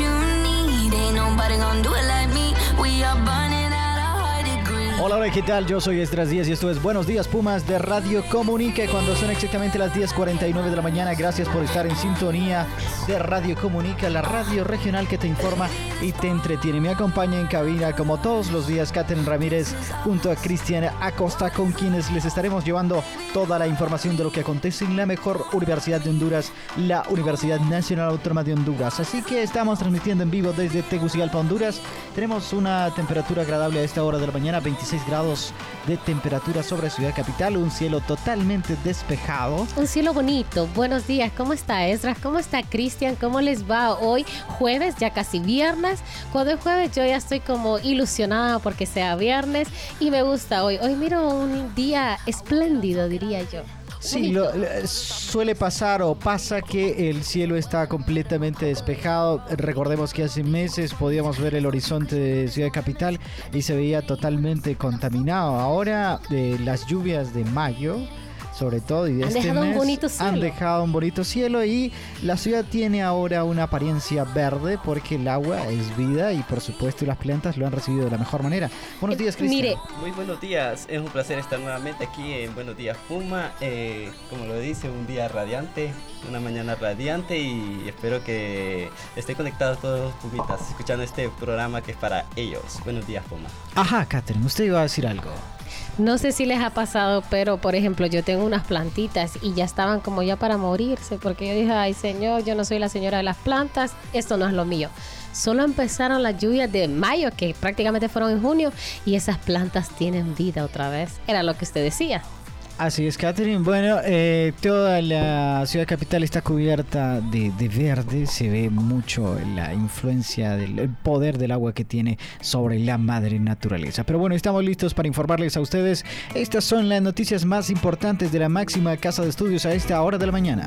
You Hola, hola, ¿qué tal? Yo soy Estras Díaz y esto es Buenos Días Pumas de Radio Comunique cuando son exactamente las 10.49 de la mañana. Gracias por estar en sintonía de Radio Comunica, la radio regional que te informa y te entretiene. Me acompaña en cabina como todos los días Catherine Ramírez junto a Cristian Acosta con quienes les estaremos llevando toda la información de lo que acontece en la mejor universidad de Honduras, la Universidad Nacional Autónoma de Honduras. Así que estamos transmitiendo en vivo desde Tegucigalpa, Honduras. Tenemos una temperatura agradable a esta hora de la mañana, 26 grados de temperatura sobre Ciudad Capital, un cielo totalmente despejado. Un cielo bonito. Buenos días. ¿Cómo está Ezra? ¿Cómo está Cristian? ¿Cómo les va hoy? Jueves, ya casi viernes. Cuando es jueves yo ya estoy como ilusionada porque sea viernes y me gusta hoy. Hoy miro un día espléndido, diría yo. Sí, lo- suele pasar o pasa que el cielo está completamente despejado. Recordemos que hace meses podíamos ver el horizonte de Ciudad Capital y se veía totalmente contaminado. Ahora eh, las lluvias de mayo, sobre todo, y de Han este dejado un mes, bonito han cielo. dejado un bonito cielo y la ciudad tiene ahora una apariencia verde porque el agua es vida y por supuesto las plantas lo han recibido de la mejor manera. Buenos días, Cristian. Mire, Muy buenos días, es un placer estar nuevamente aquí en Buenos Días Puma. Eh, como lo dice, un día radiante, una mañana radiante y espero que estén conectados todos los pumitas escuchando este programa que es para ellos. Buenos días Puma. Ajá, Catherine, usted iba a decir algo. No sé si les ha pasado, pero por ejemplo, yo tengo unas plantitas y ya estaban como ya para morirse, porque yo dije, ay señor, yo no soy la señora de las plantas, esto no es lo mío. Solo empezaron las lluvias de mayo, que prácticamente fueron en junio, y esas plantas tienen vida otra vez. Era lo que usted decía. Así es, Catherine. Bueno, eh, toda la ciudad capital está cubierta de, de verde. Se ve mucho la influencia del el poder del agua que tiene sobre la madre naturaleza. Pero bueno, estamos listos para informarles a ustedes. Estas son las noticias más importantes de la máxima casa de estudios a esta hora de la mañana.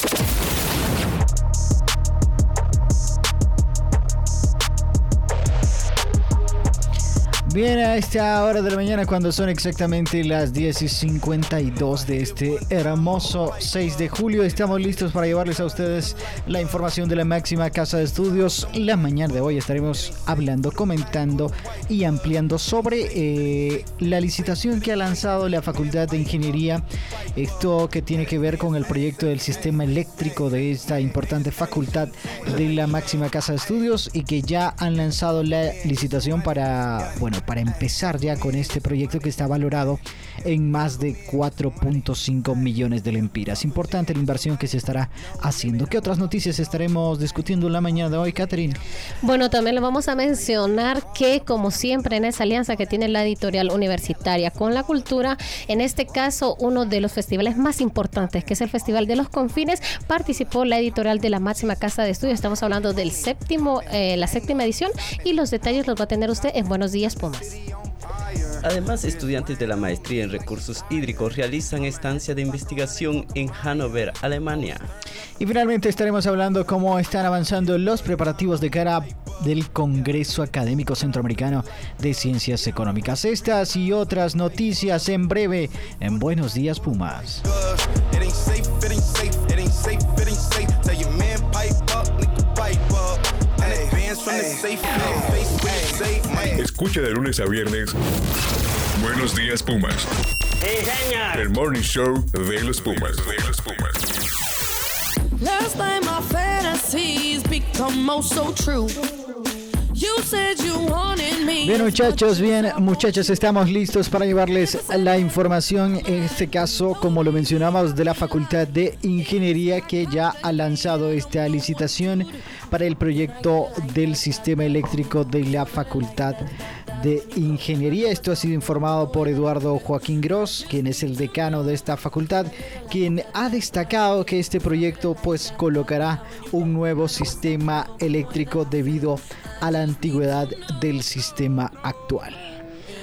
Bien, a esta hora de la mañana, cuando son exactamente las 10 y 52 de este hermoso 6 de julio, estamos listos para llevarles a ustedes la información de la máxima casa de estudios. La mañana de hoy estaremos hablando, comentando y ampliando sobre eh, la licitación que ha lanzado la Facultad de Ingeniería. Esto que tiene que ver con el proyecto del sistema eléctrico de esta importante facultad de la máxima casa de estudios y que ya han lanzado la licitación para, bueno, para empezar ya con este proyecto que está valorado en más de 4.5 millones de lempiras. Importante la inversión que se estará haciendo. ¿Qué otras noticias estaremos discutiendo en la mañana de hoy, Catherine? Bueno, también le vamos a mencionar que, como siempre, en esa alianza que tiene la editorial universitaria con la cultura, en este caso, uno de los festivales más importantes, que es el Festival de los Confines, participó la editorial de la máxima casa de estudios. Estamos hablando del séptimo, eh, la séptima edición, y los detalles los va a tener usted en Buenos Días Además, estudiantes de la maestría en recursos hídricos realizan estancia de investigación en Hannover, Alemania. Y finalmente estaremos hablando cómo están avanzando los preparativos de cara del Congreso Académico Centroamericano de Ciencias Económicas. Estas y otras noticias en breve en Buenos Días Pumas. Escucha de lunes a viernes. Buenos días, Pumas. El morning show de los Pumas. De los Pumas. Last night my fantasies become most so true. Bien muchachos, bien muchachos, estamos listos para llevarles la información, en este caso, como lo mencionamos, de la Facultad de Ingeniería que ya ha lanzado esta licitación para el proyecto del sistema eléctrico de la Facultad de Ingeniería. Esto ha sido informado por Eduardo Joaquín Gross, quien es el decano de esta facultad, quien ha destacado que este proyecto pues colocará un nuevo sistema eléctrico debido a la antigüedad del sistema actual.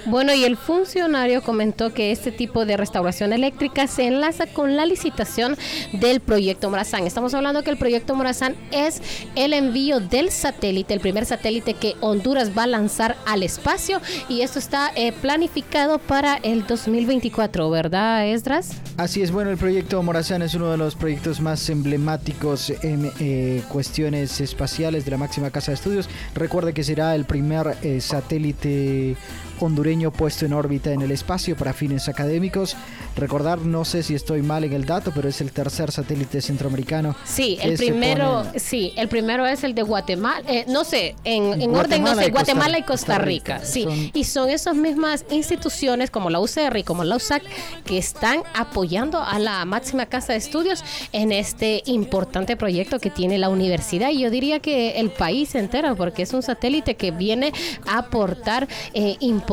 Bueno, y el funcionario comentó que este tipo de restauración eléctrica se enlaza con la licitación del proyecto Morazán. Estamos hablando que el proyecto Morazán es el envío del satélite, el primer satélite que Honduras va a lanzar al espacio y esto está eh, planificado para el 2024, ¿verdad, Esdras? Así es, bueno, el proyecto Morazán es uno de los proyectos más emblemáticos en eh, cuestiones espaciales de la máxima casa de estudios. Recuerde que será el primer eh, satélite hondureño puesto en órbita en el espacio para fines académicos. Recordar, no sé si estoy mal en el dato, pero es el tercer satélite centroamericano. Sí, el primero, sí, el primero es el de Guatemala, eh, no sé, en, orden no sé, Guatemala y Costa, Rica, sí, y son esas mismas instituciones como la UCR y como la USAC que están apoyando a la máxima casa de estudios en este importante proyecto que tiene la universidad y yo diría que el país entero porque es un satélite que viene a aportar eh, importante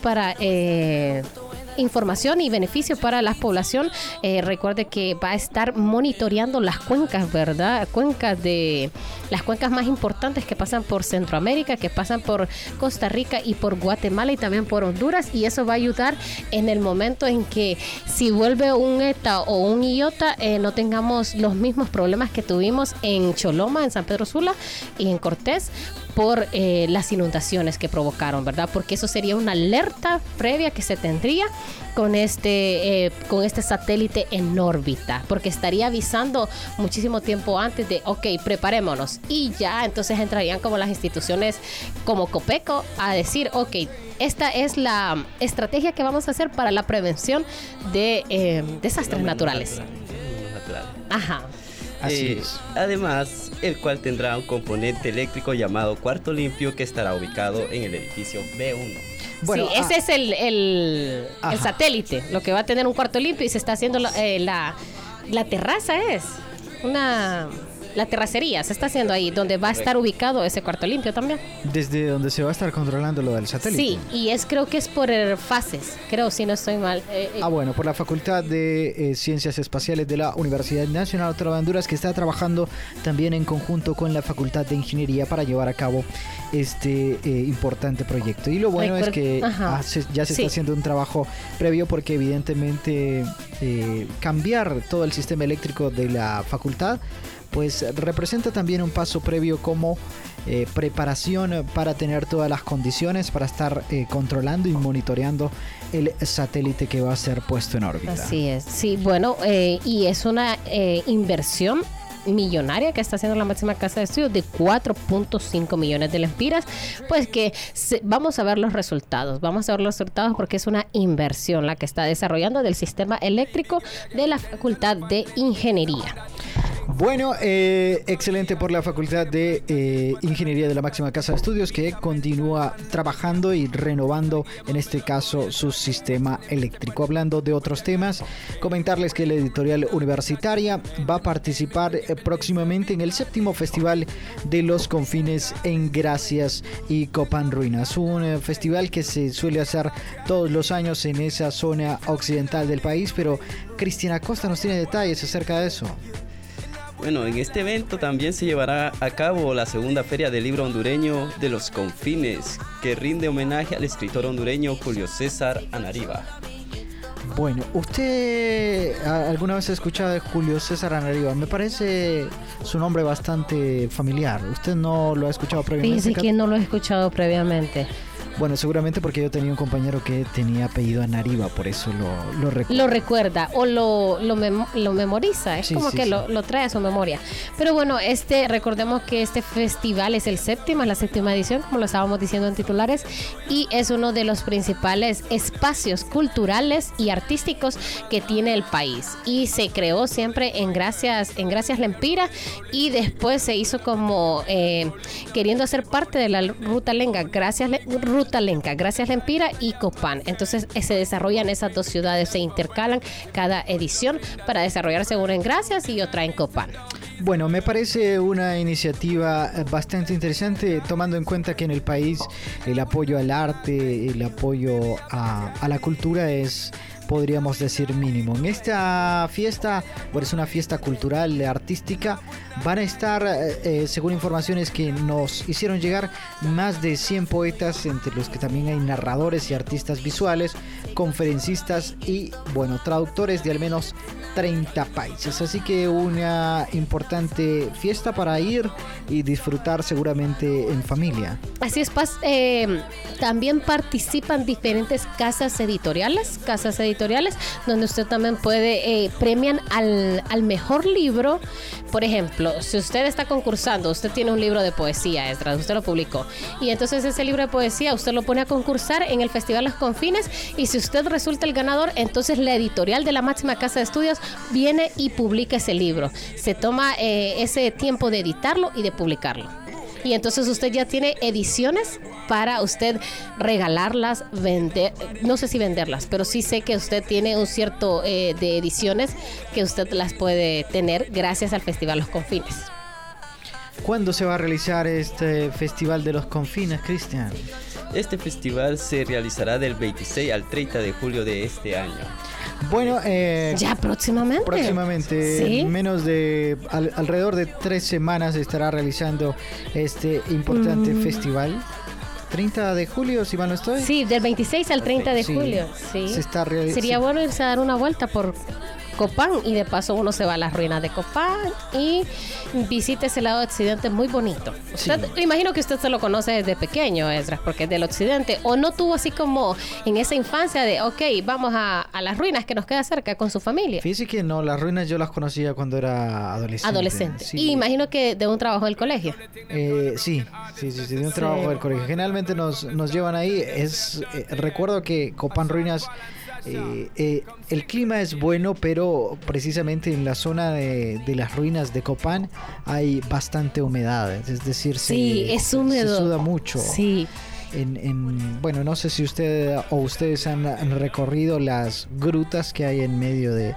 para eh, información y beneficio para la población. Eh, recuerde que va a estar monitoreando las cuencas, ¿verdad? Cuencas de las cuencas más importantes que pasan por Centroamérica, que pasan por Costa Rica y por Guatemala y también por Honduras. Y eso va a ayudar en el momento en que si vuelve un ETA o un IOTA, eh, no tengamos los mismos problemas que tuvimos en Choloma, en San Pedro Sula y en Cortés por eh, las inundaciones que provocaron, ¿verdad? Porque eso sería una alerta previa que se tendría con este, eh, con este satélite en órbita, porque estaría avisando muchísimo tiempo antes de, ok, preparémonos. Y ya entonces entrarían como las instituciones como Copeco a decir, ok, esta es la estrategia que vamos a hacer para la prevención de eh, desastres naturales. Ajá. Así eh, es. Además, el cual tendrá un componente eléctrico llamado cuarto limpio que estará ubicado en el edificio B1. Bueno, sí, ese ah. es el, el, satélite, lo que va a tener un cuarto limpio y se está haciendo la, eh, la, la terraza es una la terracería se está haciendo ahí, donde va a estar ubicado ese cuarto limpio también. Desde donde se va a estar controlando lo del satélite. Sí, y es creo que es por fases, creo si no estoy mal. Eh, eh. Ah, bueno, por la Facultad de eh, Ciencias Espaciales de la Universidad Nacional Autónoma de Honduras, que está trabajando también en conjunto con la Facultad de Ingeniería para llevar a cabo este importante proyecto. Y lo bueno es que ya se está haciendo un trabajo previo porque evidentemente cambiar todo el sistema eléctrico de la facultad pues representa también un paso previo como eh, preparación para tener todas las condiciones para estar eh, controlando y monitoreando el satélite que va a ser puesto en órbita. Así es, sí, bueno, eh, y es una inversión millonaria que está haciendo la máxima casa de estudios de 4.5 millones de lempiras, pues que vamos a ver los resultados, vamos a ver los resultados porque es una inversión la que está desarrollando del sistema eléctrico de la Facultad de Ingeniería. Bueno, eh, excelente por la Facultad de eh, Ingeniería de la Máxima Casa de Estudios que continúa trabajando y renovando, en este caso, su sistema eléctrico. Hablando de otros temas, comentarles que la editorial universitaria va a participar eh, próximamente en el séptimo Festival de los Confines en Gracias y Copan Ruinas. Un festival que se suele hacer todos los años en esa zona occidental del país, pero Cristina Costa nos tiene detalles acerca de eso. Bueno, en este evento también se llevará a cabo la segunda feria del libro hondureño de los confines, que rinde homenaje al escritor hondureño Julio César Anariba. Bueno, ¿usted alguna vez ha escuchado de Julio César Anariba? Me parece su nombre bastante familiar. ¿Usted no lo ha escuchado previamente? Dice que no lo he escuchado previamente. Bueno, seguramente porque yo tenía un compañero que tenía apellido Anariba, por eso lo, lo recuerdo. Lo recuerda o lo, lo, mem- lo memoriza, es Sí, como sí, que sí. Lo, lo trae a su memoria. Pero bueno, este, recordemos que este festival es el séptimo, es la séptima edición, como lo estábamos diciendo en titulares, y es uno de los principales espacios culturales y artísticos que tiene el país. Y se creó siempre en Gracias, en Gracias Lempira, y después se hizo como eh, queriendo hacer parte de la ruta Lenca, Gracias Le- Ruta Lenca, Gracias Lempira y Copán. Entonces eh, se desarrollan esas dos ciudades, se intercalan cada edición para desarrollarse una en Gracias y otra en Copán. Bueno, me parece una iniciativa eh, bastante interesante, tomando en cuenta que en el país el apoyo al arte, el apoyo a la cultura es, podríamos decir, mínimo. En esta fiesta, bueno, es una fiesta cultural, artística, van a estar, eh, eh, según informaciones que nos hicieron llegar, más de 100 poetas, entre los que también hay narradores y artistas visuales, conferencistas y, bueno, traductores de al menos 30 países. Así que una importante fiesta para ir y disfrutar seguramente en familia. Así es. Eh, también participan diferentes casas editoriales, casas editoriales, donde usted también puede, eh, premian al, al mejor libro. Por ejemplo, si usted está concursando, usted tiene un libro de poesía, Esdras, usted lo publicó, y entonces ese libro de poesía usted lo pone a concursar en el Festival Los Confines, y si usted resulta el ganador, entonces la editorial de la máxima casa de estudios viene y publica ese libro. Se toma eh, ese tiempo de editarlo y de publicarlo. Y entonces usted ya tiene ediciones para usted regalarlas, vender, no sé si venderlas, pero sí sé que usted tiene un cierto eh, de ediciones que usted las puede tener gracias al Festival Los Confines. ¿Cuándo se va a realizar este Festival de los Confines, Cristian? Este festival se realizará del 26 al 30 de julio de este año. Bueno, eh, Ya próximamente. próximamente, Sí. en menos de al- alrededor de tres semanas, se estará realizando este importante Mm. festival. 30 de julio, si mal no estoy. Sí, del 26 al 30 de Sí. julio. Sí. Se está Sería sí. bueno irse a dar una vuelta por Copán y de paso uno se va a las ruinas de Copán y visita ese lado occidente muy bonito. Sí. Usted- imagino que usted se lo conoce desde pequeño, Esdras, porque es del occidente. O no tuvo así como en esa infancia de, ok, vamos a, a las ruinas que nos queda cerca con su familia. Fíjese que no, las ruinas yo las conocía cuando era adolescente. Adolescente. Sí. Y imagino que de un trabajo del colegio. Eh, sí, sí, sí, sí, de un trabajo del colegio. Generalmente nos, nos llevan ahí. Es eh, recuerdo que Copán Ruinas, eh, eh, el clima es bueno, pero precisamente en la zona de, de las ruinas de Copán hay bastante humedad. Es decir, se, Sí, es se- húmedo. Se suda mucho. Sí. En, en- bueno, no sé si usted o ustedes han, han recorrido las grutas que hay en medio de,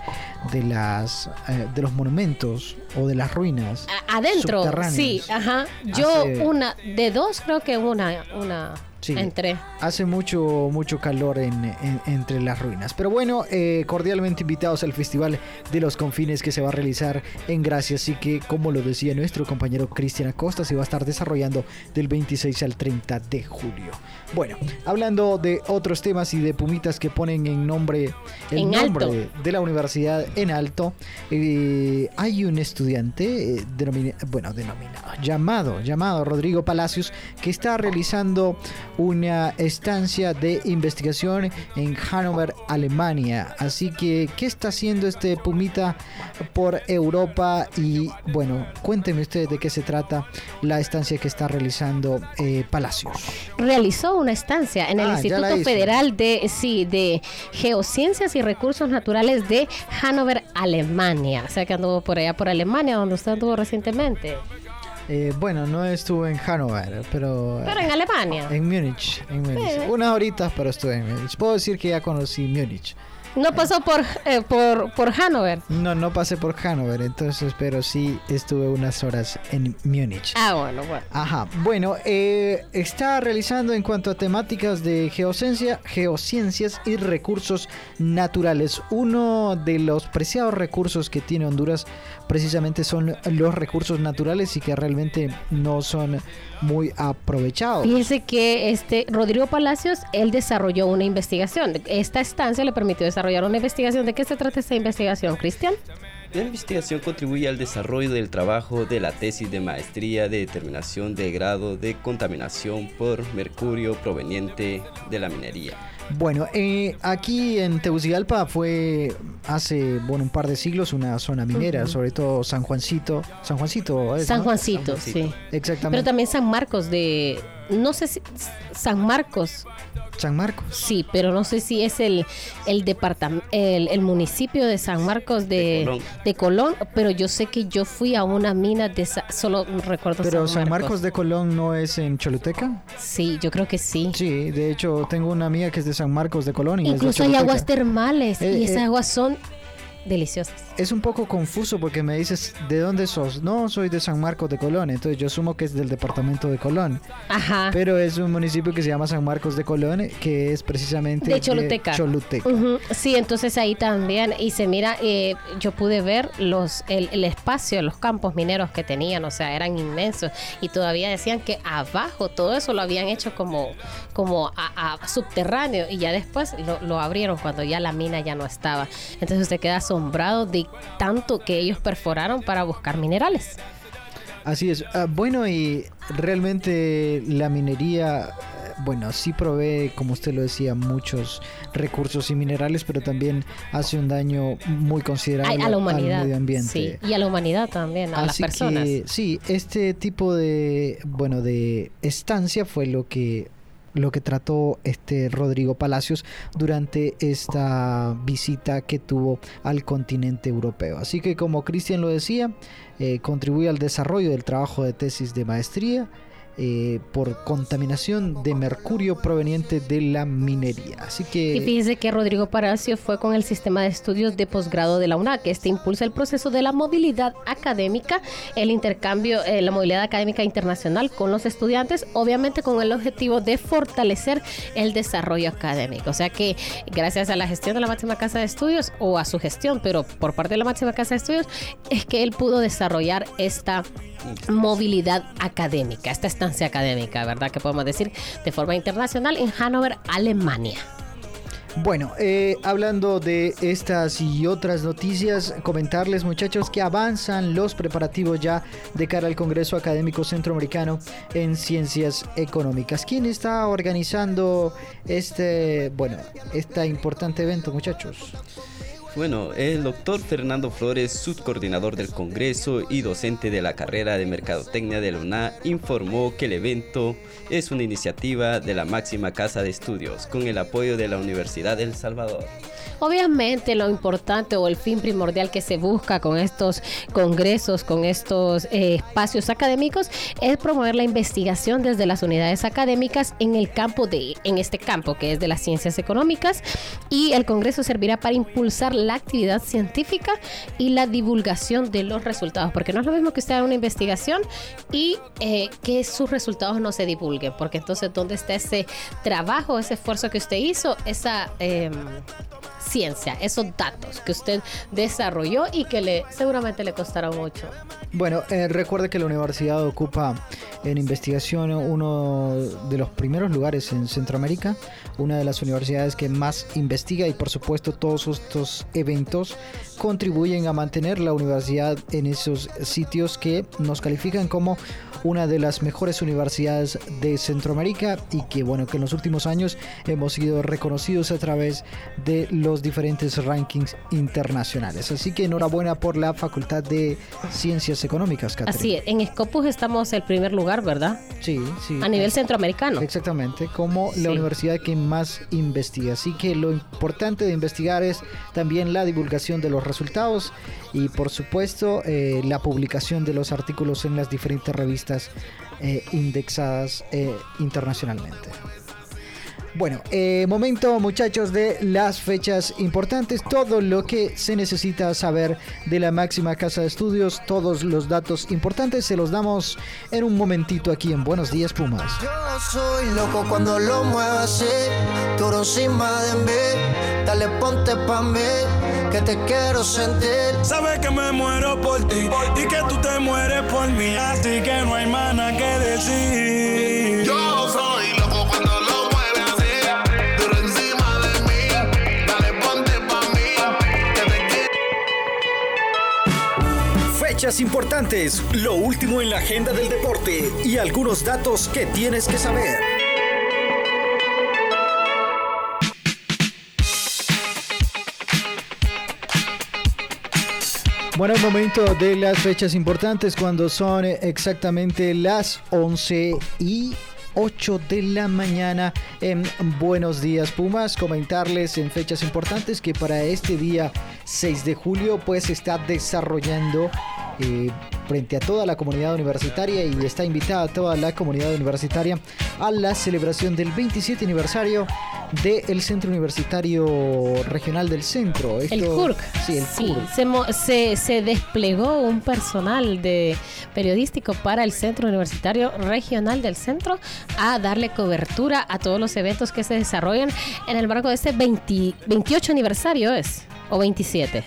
de las eh, de los monumentos o de las ruinas. A- Adentro, sí, ajá. Yo Hace- una, de dos creo que una, una Sí. entré. Hace mucho, mucho calor en, en- entre las ruinas. Pero bueno, eh, cordialmente invitados al Festival de los Confines que se va a realizar en Gracia. Así que, como lo decía nuestro compañero Cristian Acosta, se va a estar desarrollando del 26 al 30 de julio. Bueno, hablando de otros temas y de pumitas que ponen en nombre el En nombre alto. de la universidad en alto, eh, hay un estudiante eh, denomina- bueno, denominado, llamado, llamado Rodrigo Palacios, que está realizando una estancia de investigación en Hannover, Alemania. Así que, ¿qué está haciendo este Pumita por Europa? Y bueno, cuéntenme ustedes de qué se trata la estancia que está realizando eh, Palacios. realizó una estancia en el Ah, Instituto. Federal de, sí, de Geociencias y Recursos Naturales de Hannover, Alemania. O sea que anduvo por allá por Alemania, donde usted anduvo recientemente. Eh, bueno, no estuve en Hannover, pero... Pero en Alemania. En Múnich, en Múnich. Unas horitas, pero estuve en Múnich. Puedo decir que ya conocí Múnich. No pasó por, eh, por, por Hannover. No, no pasé por Hannover, entonces, pero sí estuve unas horas en Múnich. Ah, bueno, bueno. Ajá, bueno, eh, está realizando en cuanto a temáticas de geociencia, geociencias y recursos naturales. Uno de los preciados recursos que tiene Honduras precisamente son los recursos naturales y que realmente no son muy aprovechados. Fíjese que este Rodrigo Palacios, él desarrolló una investigación. Esta estancia le permitió desarrollar una investigación. ¿De qué se trata esta investigación, Cristian? La investigación contribuye al desarrollo del trabajo de la tesis de maestría de determinación de grado de contaminación por mercurio proveniente de la minería. Bueno, eh, aquí en Tegucigalpa fue hace bueno un par de siglos una zona minera, sobre todo San Juancito. San Juancito, ¿es, San no? Juancito, sí. Exactamente. Pero también San Marcos de... No sé si... San Marcos, San Marcos. sí, pero no sé si es el, el departamento, el, el municipio de San Marcos de, De Colón. de Colón, pero yo sé que yo fui a una mina de... Sa- solo recuerdo Pero San Marcos de Colón no es en Choluteca. Sí, yo creo que sí. Sí, de hecho tengo una amiga que es de San Marcos de Colón y es de Incluso hay aguas termales Eh, y esas eh. aguas son deliciosas. Es un poco confuso porque me dices, ¿de dónde sos? No, soy de San Marcos de Colón, entonces yo asumo que es del departamento de Colón. Ajá. Pero es un municipio que se llama San Marcos de Colón, que es precisamente De Choluteca. Choluteca. Ujú, Sí, entonces ahí también, y se mira, eh, yo pude ver los el, el espacio, los campos mineros que tenían, o sea, eran inmensos, y todavía decían que abajo todo eso lo habían hecho como, como a, a subterráneo, y ya después lo, lo abrieron cuando ya la mina ya no estaba. Entonces usted queda asombrado de tanto que ellos perforaron para buscar minerales. Así es. Ah, bueno, y realmente la minería, eh, bueno, sí provee, como usted lo decía, muchos recursos y minerales, pero también hace un daño muy considerable a la al medio ambiente. Sí, y a la humanidad también, a las Así personas. que sí, este tipo de bueno de estancia fue lo que lo que trató este Rodrigo Palacios durante esta visita que tuvo al continente europeo. Así que como Cristian lo decía, eh, contribuye al desarrollo del trabajo de tesis de maestría eh, por contaminación de mercurio proveniente de la minería. Así que Y fíjese que Rodrigo Palacio fue con el sistema de estudios de posgrado de la UNAC. Este impulsa el proceso de la movilidad académica, el intercambio, eh, la movilidad académica internacional con los estudiantes, obviamente con el objetivo de fortalecer el desarrollo académico. O sea que gracias a la gestión de la máxima casa de estudios o a su gestión, pero por parte de la máxima casa de estudios, es que él pudo desarrollar esta movilidad académica, esta estancia académica, ¿verdad? Que podemos decir de forma internacional en Hannover, Alemania. Bueno, eh, hablando de estas y otras noticias, comentarles muchachos que avanzan los preparativos ya de cara al Congreso Académico Centroamericano en Ciencias Económicas. ¿Quién está organizando este, bueno, este importante evento, muchachos? Bueno, el doctor Fernando Flores, subcoordinador del Congreso y docente de la carrera de Mercadotecnia de la UNA, informó que el evento es una iniciativa de la máxima casa de estudios con el apoyo de la Universidad del Salvador. Obviamente lo importante o el fin primordial que se busca con estos congresos, con estos eh, espacios académicos, es promover la investigación desde las unidades académicas en el campo de, en este campo que es de las ciencias económicas y el congreso servirá para impulsar actividad científica y la divulgación de los resultados, porque no es lo mismo que usted haga una investigación y eh, que sus resultados no se divulguen, porque entonces dónde está ese trabajo, ese esfuerzo que usted hizo, esa em, ciencia, esos datos que usted desarrolló y que le seguramente le costará mucho. Bueno, eh, recuerde que la universidad ocupa en investigación uno de los primeros lugares en Centroamérica, una de las universidades que más investiga y por supuesto todos estos eventos contribuyen a mantener la universidad en esos sitios que nos califican como una de las mejores universidades de Centroamérica y que bueno que en los últimos años hemos sido reconocidos a través de los diferentes rankings internacionales. Así que enhorabuena por la Facultad de Ciencias Económicas, Catherine. Así es, en Scopus estamos el primer lugar, ¿verdad? Sí, sí. A nivel centroamericano. Exactamente, como Sí. la universidad que más investiga. Así que lo importante de investigar es también la divulgación de los resultados y por supuesto eh, la publicación de los artículos en las diferentes revistas eh, indexadas eh, internacionalmente. Bueno, eh, momento muchachos de las fechas importantes, todo lo que se necesita saber de la máxima casa de estudios, todos los datos importantes se los damos en un momentito aquí en Buenos Días Pumas. Yo soy loco cuando lo muevo así, duro encima de mí. Dale, ponte pa' mí, que te quiero sentir. Sabes que me muero por ti y que tú te mueres por mí, así que no hay nada que decir. Fechas importantes, lo último en la agenda del deporte y algunos datos que tienes que saber. Bueno, el momento de las fechas importantes cuando son exactamente las 11 y 8 de la mañana en Buenos Días Pumas. Comentarles en fechas importantes que para este día 6 de julio pues está desarrollando eh, frente a toda la comunidad universitaria y está invitada a toda la comunidad universitaria a la celebración del 27 aniversario del Centro Universitario Regional del Centro. el CURC. Sí, el CURC. Se, se, desplegó un personal de periodístico para el Centro Universitario Regional del Centro a darle cobertura a todos los eventos que se desarrollan en el marco de este 28 aniversario es. ¿O 27?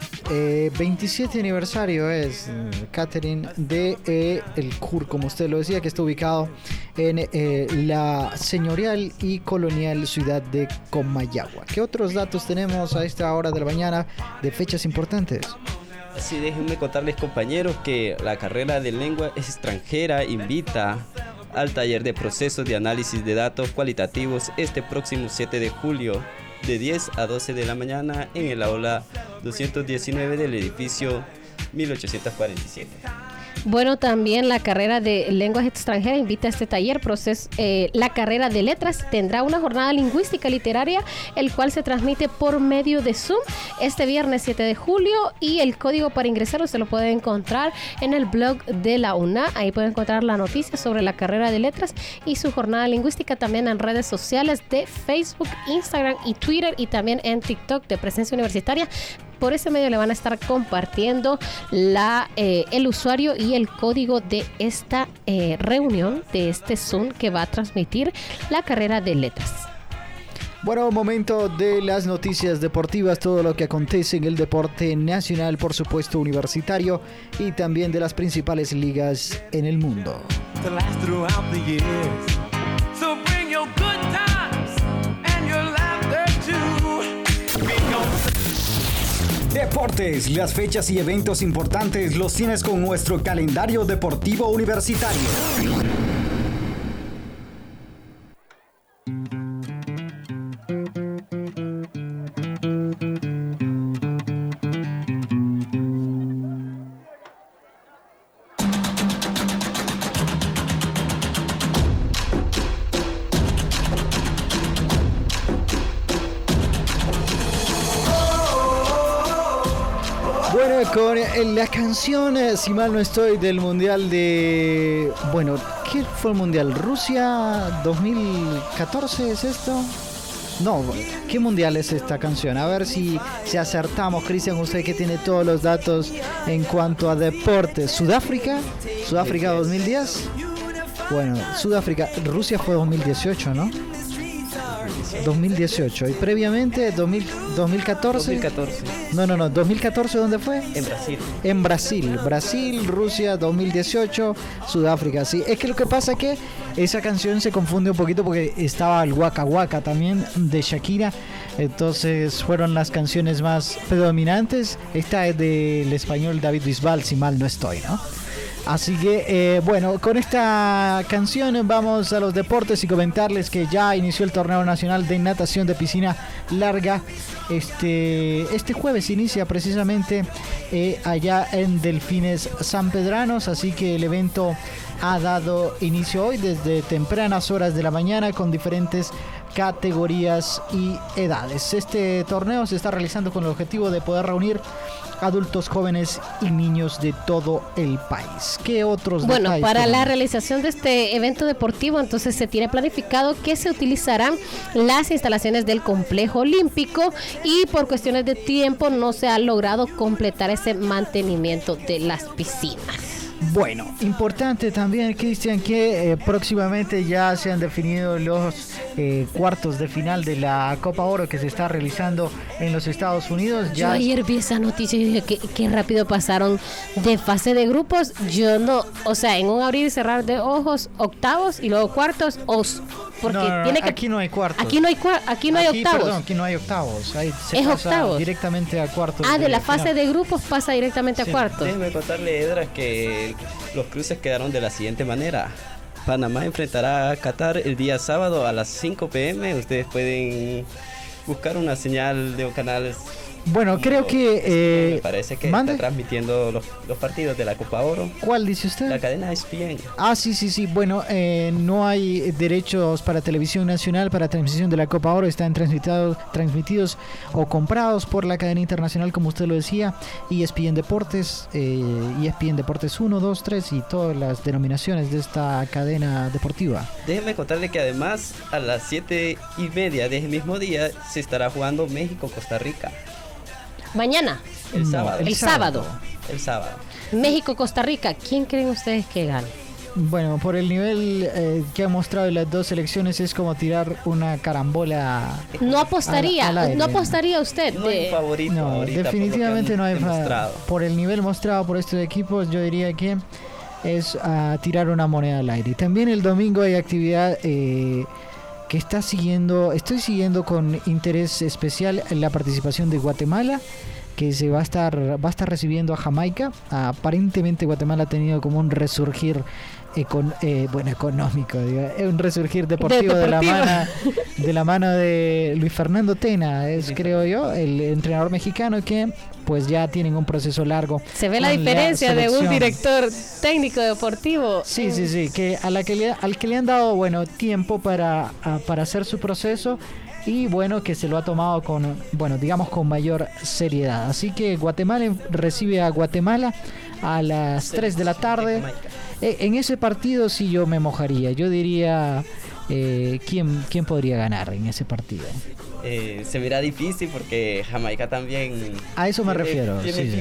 27 eh, aniversario es, mm, Catherine, de eh, el CUR, como usted lo decía, que está ubicado en eh, la señorial y colonial ciudad de Comayagua. ¿Qué otros datos tenemos a esta hora de la mañana de fechas importantes? Sí, déjenme contarles compañeros que la carrera de lengua extranjera invita al taller de procesos de análisis de datos cualitativos este próximo 7 de julio de 10 a 12 de la mañana en el aula 219 del edificio 1847. Bueno, también la carrera de lenguas extranjeras invita a este taller. Proceso, eh, la carrera de letras tendrá una jornada lingüística literaria, el cual se transmite por medio de Zoom este viernes 7 de julio. Y el código para ingresar usted lo puede encontrar en el blog de la UNA. Ahí puede encontrar la noticia sobre la carrera de letras y su jornada lingüística también en redes sociales de Facebook, Instagram y Twitter y también en TikTok de presencia universitaria por ese medio le van a estar compartiendo la, eh, el usuario y el código de esta eh, reunión, de este Zoom que va a transmitir la carrera de letras. Bueno, momento de las noticias deportivas, todo lo que acontece en el deporte nacional, por supuesto universitario y también de las principales ligas en el mundo. Deportes, las fechas y eventos importantes los tienes con nuestro calendario deportivo universitario. Con la canción, eh, si mal no estoy, del Mundial de... Bueno, ¿qué fue el Mundial? ¿Rusia 2014 es esto? No, ¿qué mundial es esta canción? A ver si, si acertamos, Cristian, usted que tiene todos los datos en cuanto a deportes. ¿Sudáfrica? ¿Sudáfrica 2010? Bueno, Sudáfrica, Rusia fue 2018, ¿no? 2018. ¿Y previamente 2014? 2014. No, no, no. 2014, ¿dónde fue? En Brasil. En Brasil. Brasil, Rusia, 2018, Sudáfrica. Sí, es que lo que pasa es que esa canción se confunde un poquito porque estaba el Waka Waka también de Shakira. Entonces fueron las canciones más predominantes. Esta es del español David Bisbal, si mal no estoy, ¿no? Así que, eh, bueno, con esta canción vamos a los deportes y comentarles que ya inició el torneo nacional de natación de piscina larga. Este, este jueves inicia precisamente eh, allá en Delfines San Pedranos, así que el evento ha dado inicio hoy desde tempranas horas de la mañana con diferentes categorías y edades. Este torneo se está realizando con el objetivo de poder reunir adultos jóvenes y niños de todo el país. ¿Qué otros Bueno, para la realización de este evento deportivo, entonces se tiene planificado que se utilizarán las instalaciones del complejo olímpico y por cuestiones de tiempo no se ha logrado completar ese mantenimiento de las piscinas. Bueno, importante también, Cristian, que eh, próximamente ya se han definido los eh, cuartos de final de la Copa Oro que se está realizando en los Estados Unidos. Yo ayer vi esa noticia y dije que, que rápido pasaron de fase de grupos. Yo no, o sea, en un abrir y cerrar de ojos, octavos y luego cuartos, os, porque No, no, no, tiene que aquí no hay cuartos. aquí no hay aquí no hay Aquí, octavos. Perdón, aquí no hay octavos. Ahí se Es pasa octavos. directamente a cuartos. Ah, de la final. fase de grupos pasa directamente Sí, a cuartos. Déjeme contarle, Edra, que los cruces quedaron de la siguiente manera. Panamá enfrentará a Qatar el día sábado a las 5 pm. Ustedes pueden buscar una señal de un Bueno, creo que. eh, Me parece que ¿mande? está transmitiendo los, los partidos de la Copa Oro. ¿Cuál dice usted? La cadena ESPN. Ah, sí, sí, sí. Bueno, eh, no hay derechos para televisión nacional para transmisión de la Copa Oro. Están transmitidos, transmitidos o comprados por la cadena internacional, como usted lo decía, ESPN Deportes, eh, ESPN Deportes 1, 2, 3 y todas las denominaciones de esta cadena deportiva. Déjenme contarle que además a las 7 y media de ese mismo día se estará jugando México-Costa Rica. Mañana, El sábado. el sábado, El sábado. México, Costa Rica. ¿Quién creen ustedes que gane? Bueno, por el nivel eh, que han mostrado las dos selecciones es como tirar una carambola. No apostaría, Al- al aire. no apostaría usted. No de- favorito No, ahorita definitivamente no hay fa- demostrado. Por el nivel mostrado por estos equipos, yo diría que es ah, tirar una moneda al aire. También el domingo hay actividad eh, que está siguiendo, estoy siguiendo con interés especial la participación de Guatemala que se va a estar va a estar recibiendo a Jamaica. Aparentemente Guatemala ha tenido como un resurgir econ- eh, bueno económico, eh, un resurgir deportivo de, la deportivo. mano de la mano de Luis Fernando Tena, es creo yo, el entrenador mexicano que pues ya tienen un proceso largo. Se ve la diferencia de un director técnico deportivo. Sí, sí, sí, que a la que le, al que le han dado bueno tiempo para, a- para hacer su proceso y bueno que se lo ha tomado con bueno digamos con mayor seriedad. Así que Guatemala recibe a Guatemala a las 3 de la tarde. Eh, en ese partido sí yo me mojaría. Yo diría eh, quién quién podría ganar en ese partido. Eh, se verá difícil porque Jamaica también. A eso me tiene- refiero, Tiene sí, sí.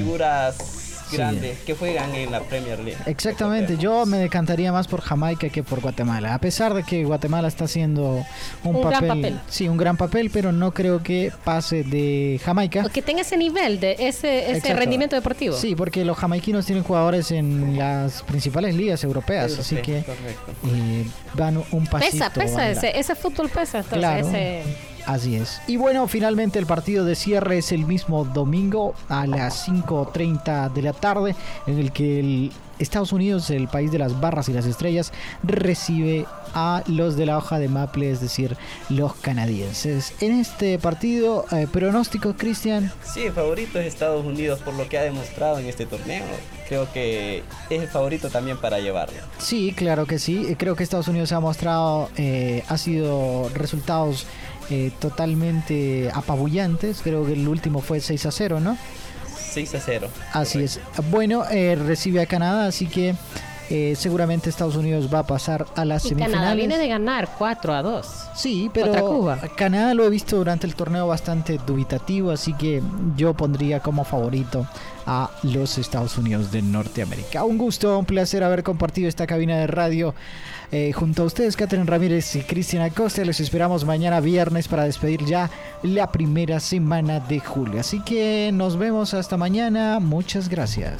Figuras Sí. grandes que juegan en la Premier League. Exactamente, yo me decantaría más por Jamaica que por Guatemala, a pesar de que Guatemala está haciendo un, Un gran papel, papel. sí, un gran papel, pero no creo que pase de Jamaica. O que tenga ese nivel, de ese, ese rendimiento deportivo. Sí, porque los jamaiquinos tienen jugadores en las principales ligas europeas, así que Correcto. eh, van un pasito. Pesa, pesa, ese, ese fútbol pesa. Entonces, Claro. ese- Así es. Y bueno, finalmente el partido de cierre es el mismo domingo a las 5.30 de la tarde, en el que el Estados Unidos, el país de las barras y las estrellas, recibe a los de la hoja de maple, es decir, los canadienses. En este partido, eh, pronóstico, Cristian. Sí, el favorito es Estados Unidos por lo que ha demostrado en este torneo. Creo que es el favorito también para llevarlo. Sí, claro que sí. Creo que Estados Unidos ha mostrado, eh, ha sido resultados eh, totalmente apabullantes. Creo que el último fue 6 a 0, ¿no? 6 a 0. Así es. Bueno, eh, recibe a Canadá, así que eh, seguramente Estados Unidos va a pasar a las y semifinales. Canadá viene de ganar 4 a 2. Sí, pero Cuba. Canadá lo he visto durante el torneo bastante dubitativo, así que yo pondría como favorito a los Estados Unidos de Norteamérica. Un gusto, un placer haber compartido esta cabina de radio eh, junto a ustedes, Catherine Ramírez y Cristian Acosta. Les esperamos mañana viernes para despedir ya la primera semana de julio. Así que nos vemos hasta mañana. Muchas gracias.